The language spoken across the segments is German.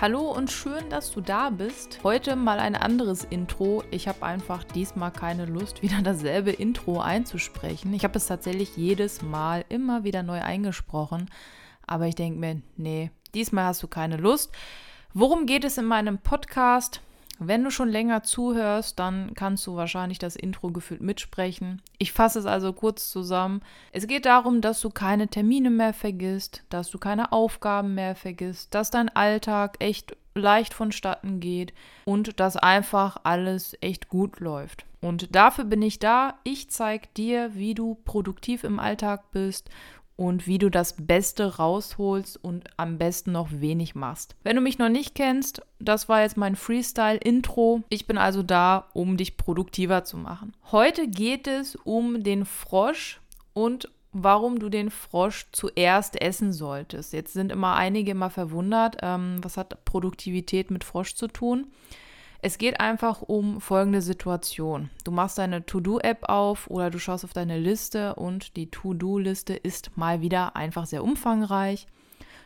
Hallo und schön, dass du da bist. Heute mal ein anderes Intro. Ich habe einfach diesmal keine Lust, wieder dasselbe Intro einzusprechen. Ich habe es tatsächlich jedes Mal immer wieder neu eingesprochen. Aber ich denke mir, nee, diesmal hast du keine Lust. Worum geht es in meinem Podcast? Wenn du schon länger zuhörst, dann kannst du wahrscheinlich das Intro gefühlt mitsprechen. Ich fasse es also kurz zusammen. Es geht darum, dass du keine Termine mehr vergisst, dass du keine Aufgaben mehr vergisst, dass dein Alltag echt leicht vonstatten geht und dass einfach alles echt gut läuft. Und dafür bin ich da. Ich zeige dir, wie du produktiv im Alltag bist und wie du das Beste rausholst und am besten noch wenig machst. Wenn du mich noch nicht kennst, das war jetzt mein Freestyle-Intro. Ich bin also da, um dich produktiver zu machen. Heute geht es um den Frosch und warum du den Frosch zuerst essen solltest. Jetzt sind immer einige immer verwundert, ähm, was hat Produktivität mit Frosch zu tun? Es geht einfach um folgende Situation. Du machst deine To-Do-App auf oder du schaust auf deine Liste und die To-Do-Liste ist mal wieder einfach sehr umfangreich.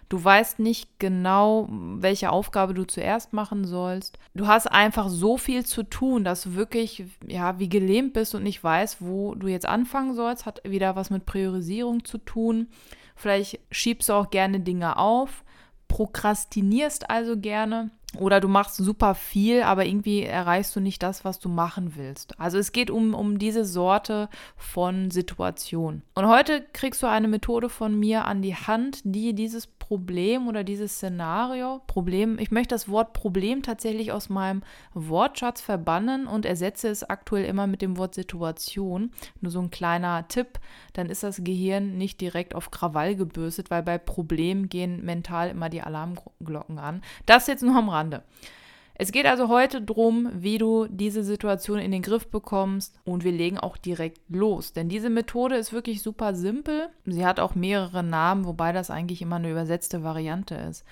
Du weißt nicht genau, welche Aufgabe du zuerst machen sollst. Du hast einfach so viel zu tun, dass du wirklich ja wie gelähmt bist und nicht weißt, wo du jetzt anfangen sollst. Hat wieder was mit Priorisierung zu tun. Vielleicht schiebst du auch gerne Dinge auf, prokrastinierst also gerne oder du machst super viel, aber irgendwie erreichst du nicht das, was du machen willst. Also es geht um, um diese Sorte von Situation. Und heute kriegst du eine Methode von mir an die Hand, die dieses Problem oder dieses Szenario, Problem, ich möchte das Wort Problem tatsächlich aus meinem Wortschatz verbannen und ersetze es aktuell immer mit dem Wort Situation. Nur so ein kleiner Tipp, dann ist das Gehirn nicht direkt auf Krawall gebürstet, weil bei Problem gehen mental immer die Alarmglocken an. Das jetzt nur am Rande. Es geht also heute darum, wie du diese Situation in den Griff bekommst und wir legen auch direkt los. Denn diese Methode ist wirklich super simpel. Sie hat auch mehrere Namen, wobei das eigentlich immer eine übersetzte Variante ist.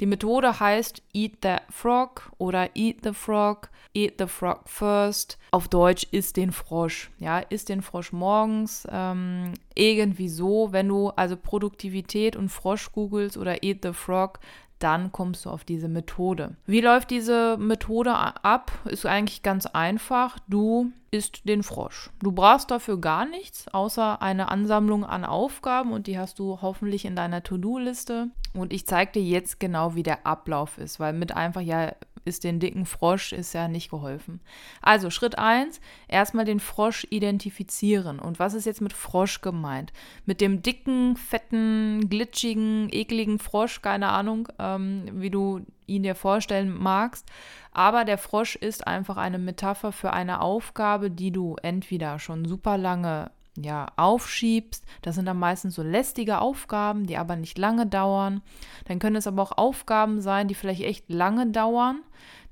Die Methode heißt Eat the Frog oder Eat the Frog, Eat the Frog first. Auf Deutsch isst den Frosch. Ja, isst den Frosch morgens. Ähm, irgendwie so, wenn du also Produktivität und Frosch googelst oder Eat the Frog, dann kommst du auf diese Methode. Wie läuft diese Methode ab? Ist eigentlich ganz einfach. Du isst den Frosch. Du brauchst dafür gar nichts, außer eine Ansammlung an Aufgaben und die hast du hoffentlich in deiner To-Do-Liste. Und ich zeige dir jetzt genau, wie der Ablauf ist, weil mit einfach ja ist den dicken Frosch ist ja nicht geholfen. Also Schritt 1, erstmal den Frosch identifizieren. Und was ist jetzt mit Frosch gemeint? Mit dem dicken, fetten, glitschigen, ekligen Frosch, keine Ahnung, ähm, wie du ihn dir vorstellen magst. Aber der Frosch ist einfach eine Metapher für eine Aufgabe, die du entweder schon super lange ja, aufschiebst. Das sind dann meistens so lästige Aufgaben, die aber nicht lange dauern. Dann können es aber auch Aufgaben sein, die vielleicht echt lange dauern,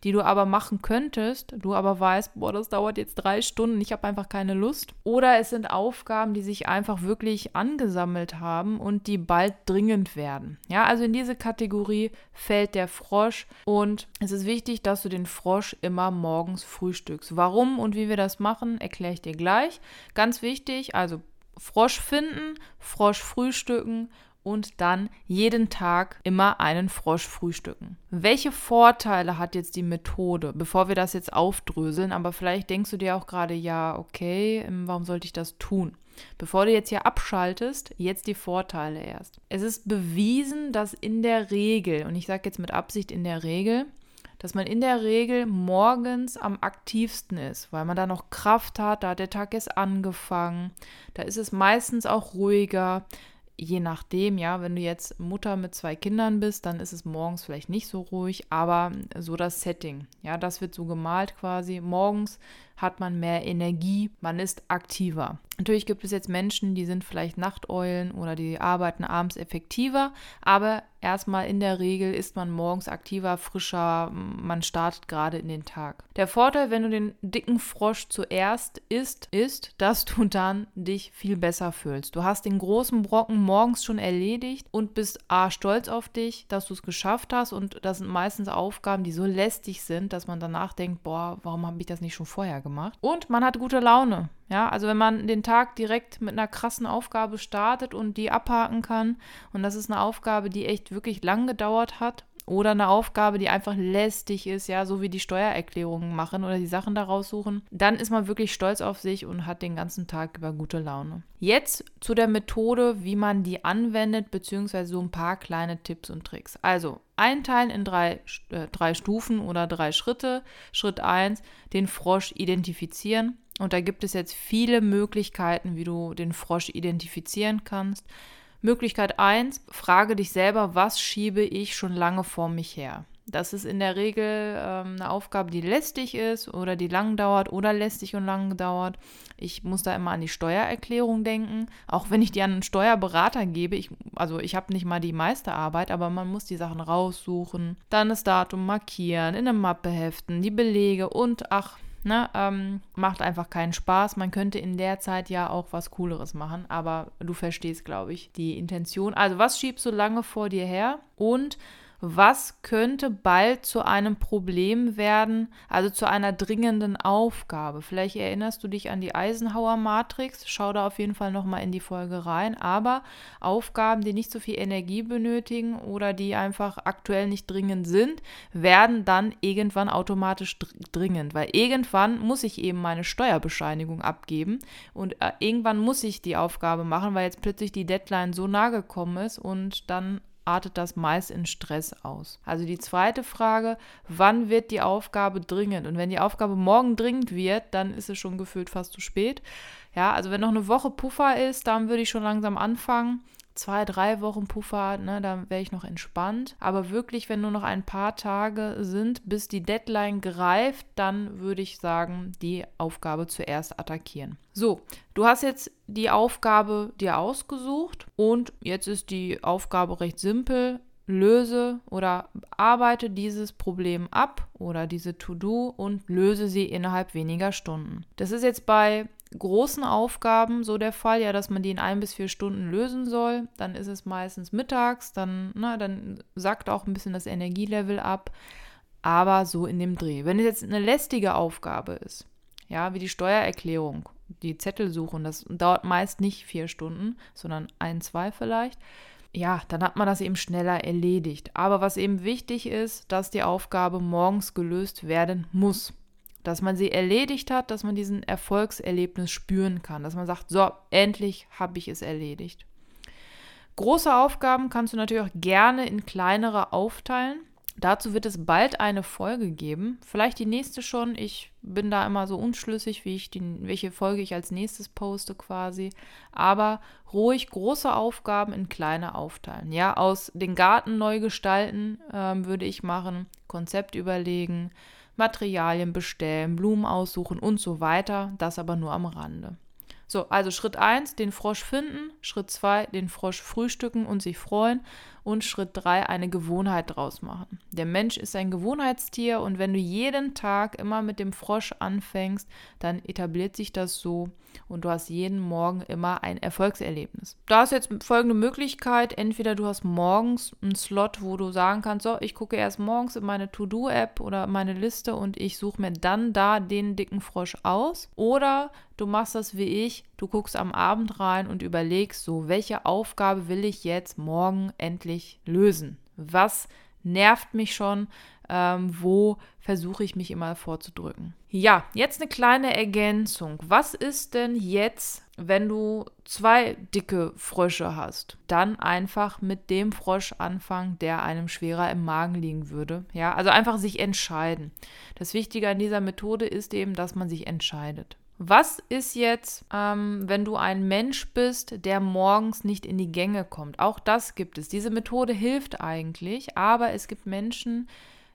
die du aber machen könntest, du aber weißt, boah, das dauert jetzt drei Stunden, ich habe einfach keine Lust. Oder es sind Aufgaben, die sich einfach wirklich angesammelt haben und die bald dringend werden. Ja, also in diese Kategorie fällt der Frosch und es ist wichtig, dass du den Frosch immer morgens frühstückst. Warum und wie wir das machen, erkläre ich dir gleich. Ganz wichtig, also Frosch finden, Frosch frühstücken und dann jeden Tag immer einen Frosch frühstücken. Welche Vorteile hat jetzt die Methode, bevor wir das jetzt aufdröseln? Aber vielleicht denkst du dir auch gerade, ja, okay, ähm, warum sollte ich das tun? Bevor du jetzt hier abschaltest, jetzt die Vorteile erst. Es ist bewiesen, dass in der Regel, und ich sage jetzt mit Absicht in der Regel, dass man in der Regel morgens am aktivsten ist, weil man da noch Kraft hat, da hat der Tag erst angefangen, da ist es meistens auch ruhiger, je nachdem, ja, wenn du jetzt Mutter mit zwei Kindern bist, dann ist es morgens vielleicht nicht so ruhig, aber so das Setting, ja, das wird so gemalt quasi. Morgens hat man mehr Energie, man ist aktiver. Natürlich gibt es jetzt Menschen, die sind vielleicht Nachteulen oder die arbeiten abends effektiver, aber erstmal in der Regel ist man morgens aktiver, frischer, man startet gerade in den Tag. Der Vorteil, wenn du den dicken Frosch zuerst isst, ist, dass du dann dich viel besser fühlst. Du hast den großen Brocken morgens schon erledigt und bist A, stolz auf dich, dass du es geschafft hast und das sind meistens Aufgaben, die so lästig sind, dass man danach denkt, boah, warum habe ich das nicht schon vorher gemacht? Und man hat gute Laune. Ja, also wenn man den Tag direkt mit einer krassen Aufgabe startet und die abhaken kann, und das ist eine Aufgabe, die echt wirklich lang gedauert hat, oder eine Aufgabe, die einfach lästig ist, ja, so wie die Steuererklärungen machen oder die Sachen daraus suchen, dann ist man wirklich stolz auf sich und hat den ganzen Tag über gute Laune. Jetzt zu der Methode, wie man die anwendet, beziehungsweise so ein paar kleine Tipps und Tricks. Also einteilen in drei, äh, drei Stufen oder drei Schritte. Schritt 1, den Frosch identifizieren. Und da gibt es jetzt viele Möglichkeiten, wie du den Frosch identifizieren kannst. Möglichkeit 1, frage dich selber, was schiebe ich schon lange vor mich her? Das ist in der Regel ähm, eine Aufgabe, die lästig ist oder die lang dauert oder lästig und lang dauert. Ich muss da immer an die Steuererklärung denken, auch wenn ich die an einen Steuerberater gebe. Ich, also ich habe nicht mal die meiste Arbeit, aber man muss die Sachen raussuchen, dann das Datum markieren, in eine Mappe heften, die Belege und ach, Ne, ähm, macht einfach keinen Spaß. Man könnte in der Zeit ja auch was Cooleres machen, aber du verstehst, glaube ich, die Intention. Also, was schiebst du lange vor dir her? Und was könnte bald zu einem Problem werden, also zu einer dringenden Aufgabe. Vielleicht erinnerst du dich an die Eisenhower Matrix, schau da auf jeden Fall nochmal in die Folge rein, aber Aufgaben, die nicht so viel Energie benötigen oder die einfach aktuell nicht dringend sind, werden dann irgendwann automatisch dringend, weil irgendwann muss ich eben meine Steuerbescheinigung abgeben und äh, irgendwann muss ich die Aufgabe machen, weil jetzt plötzlich die Deadline so nah gekommen ist und dann artet das meist in Stress aus. Also die zweite Frage, wann wird die Aufgabe dringend? Und wenn die Aufgabe morgen dringend wird, dann ist es schon gefühlt fast zu spät. Ja, also wenn noch eine Woche Puffer ist, dann würde ich schon langsam anfangen zwei, drei Wochen Puffer, ne, dann wäre ich noch entspannt. Aber wirklich, wenn nur noch ein paar Tage sind, bis die Deadline greift, dann würde ich sagen, die Aufgabe zuerst attackieren. So, du hast jetzt die Aufgabe dir ausgesucht und jetzt ist die Aufgabe recht simpel löse oder arbeite dieses Problem ab oder diese To-Do und löse sie innerhalb weniger Stunden. Das ist jetzt bei großen Aufgaben so der Fall, ja, dass man die in ein bis vier Stunden lösen soll. Dann ist es meistens mittags, dann, na, dann sackt auch ein bisschen das Energielevel ab. Aber so in dem Dreh. Wenn es jetzt eine lästige Aufgabe ist, ja, wie die Steuererklärung, die Zettelsuche, und das dauert meist nicht vier Stunden, sondern ein, zwei vielleicht, ja, dann hat man das eben schneller erledigt. Aber was eben wichtig ist, dass die Aufgabe morgens gelöst werden muss dass man sie erledigt hat, dass man diesen Erfolgserlebnis spüren kann, dass man sagt, so, endlich habe ich es erledigt. Große Aufgaben kannst du natürlich auch gerne in kleinere aufteilen. Dazu wird es bald eine Folge geben. Vielleicht die nächste schon. Ich bin da immer so unschlüssig, wie ich die, welche Folge ich als nächstes poste quasi. Aber ruhig große Aufgaben in kleine aufteilen. Ja, aus den Garten neu gestalten ähm, würde ich machen, Konzept überlegen, Materialien bestellen, Blumen aussuchen und so weiter. Das aber nur am Rande. So, also Schritt 1, den Frosch finden. Schritt 2, den Frosch frühstücken und sich freuen und Schritt 3 eine Gewohnheit draus machen. Der Mensch ist ein Gewohnheitstier und wenn du jeden Tag immer mit dem Frosch anfängst, dann etabliert sich das so und du hast jeden Morgen immer ein Erfolgserlebnis. Da ist jetzt folgende Möglichkeit, entweder du hast morgens einen Slot, wo du sagen kannst, so, ich gucke erst morgens in meine To-Do-App oder meine Liste und ich suche mir dann da den dicken Frosch aus oder du machst das wie ich, du guckst am Abend rein und überlegst so, welche Aufgabe will ich jetzt morgen endlich eigentlich lösen? Was nervt mich schon? Ähm, wo versuche ich mich immer vorzudrücken? Ja, jetzt eine kleine Ergänzung. Was ist denn jetzt, wenn du zwei dicke Frösche hast? Dann einfach mit dem Frosch anfangen, der einem schwerer im Magen liegen würde. Ja, also einfach sich entscheiden. Das Wichtige an dieser Methode ist eben, dass man sich entscheidet. Was ist jetzt, ähm, wenn du ein Mensch bist, der morgens nicht in die Gänge kommt? Auch das gibt es. Diese Methode hilft eigentlich, aber es gibt Menschen,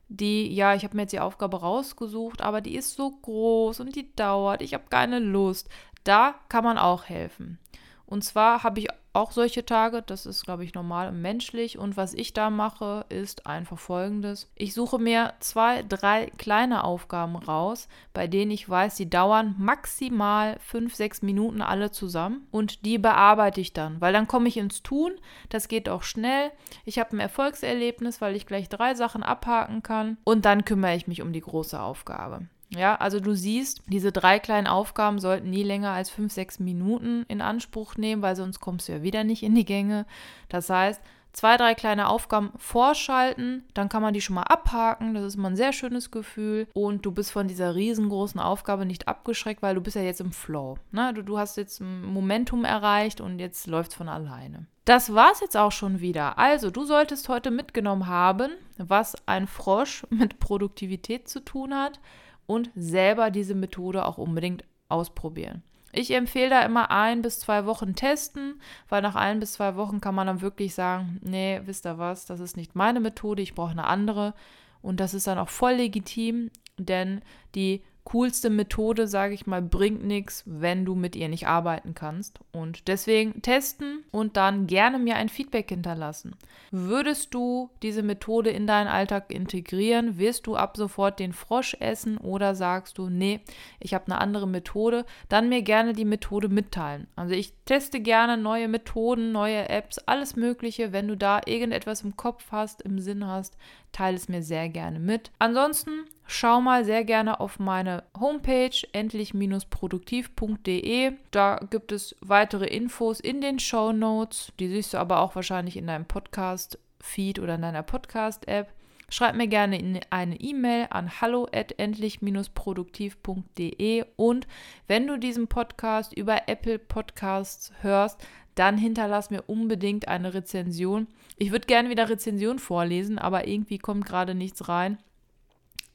die, ja, ich habe mir jetzt die Aufgabe rausgesucht, aber die ist so groß und die dauert, ich habe keine Lust. Da kann man auch helfen. Und zwar habe ich auch solche Tage, das ist, glaube ich, normal und menschlich. Und was ich da mache, ist einfach folgendes. Ich suche mir zwei, drei kleine Aufgaben raus, bei denen ich weiß, die dauern maximal fünf, sechs Minuten alle zusammen. Und die bearbeite ich dann, weil dann komme ich ins Tun. Das geht auch schnell. Ich habe ein Erfolgserlebnis, weil ich gleich drei Sachen abhaken kann. Und dann kümmere ich mich um die große Aufgabe. Ja, also du siehst, diese drei kleinen Aufgaben sollten nie länger als fünf, sechs Minuten in Anspruch nehmen, weil sonst kommst du ja wieder nicht in die Gänge. Das heißt, zwei, drei kleine Aufgaben vorschalten, dann kann man die schon mal abhaken. Das ist immer ein sehr schönes Gefühl. Und du bist von dieser riesengroßen Aufgabe nicht abgeschreckt, weil du bist ja jetzt im Flow. Ne? Du, du hast jetzt ein Momentum erreicht und jetzt läuft es von alleine. Das war's jetzt auch schon wieder. Also, du solltest heute mitgenommen haben, was ein Frosch mit Produktivität zu tun hat und selber diese Methode auch unbedingt ausprobieren. Ich empfehle da immer ein bis zwei Wochen testen, weil nach ein bis zwei Wochen kann man dann wirklich sagen, nee, wisst ihr was, das ist nicht meine Methode, ich brauche eine andere. Und das ist dann auch voll legitim, denn die coolste Methode, sage ich mal, bringt nichts, wenn du mit ihr nicht arbeiten kannst. Und deswegen testen und dann gerne mir ein Feedback hinterlassen. Würdest du diese Methode in deinen Alltag integrieren? Wirst du ab sofort den Frosch essen oder sagst du, nee, ich habe eine andere Methode? Dann mir gerne die Methode mitteilen. Also ich teste gerne neue Methoden, neue Apps, alles Mögliche. Wenn du da irgendetwas im Kopf hast, im Sinn hast, teile es mir sehr gerne mit. Ansonsten schau mal sehr gerne auf meine Homepage endlich-produktiv.de. Da gibt es weitere Infos in den Show Notes. Die siehst du aber auch wahrscheinlich in deinem Podcast-Feed oder in deiner Podcast-App. Schreib mir gerne eine E-Mail an hallo@endlich-produktiv.de und wenn du diesen Podcast über Apple Podcasts hörst, dann hinterlass mir unbedingt eine Rezension. Ich würde gerne wieder Rezension vorlesen, aber irgendwie kommt gerade nichts rein.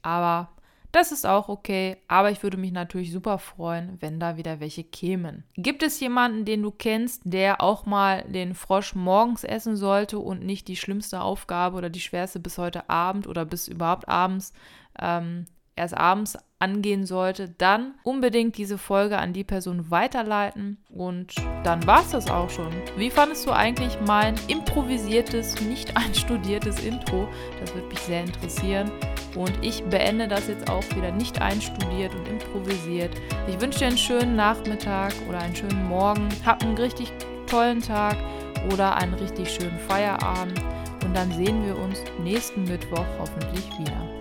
Aber das ist auch okay, aber ich würde mich natürlich super freuen, wenn da wieder welche kämen. Gibt es jemanden, den du kennst, der auch mal den Frosch morgens essen sollte und nicht die schlimmste Aufgabe oder die schwerste bis heute Abend oder bis überhaupt abends ähm, erst abends angehen sollte, dann unbedingt diese Folge an die Person weiterleiten und dann war es das auch schon. Wie fandest du eigentlich mein improvisiertes, nicht einstudiertes Intro? Das würde mich sehr interessieren. Und ich beende das jetzt auch wieder nicht einstudiert und improvisiert. Ich wünsche dir einen schönen Nachmittag oder einen schönen Morgen. Hab einen richtig tollen Tag oder einen richtig schönen Feierabend. Und dann sehen wir uns nächsten Mittwoch hoffentlich wieder.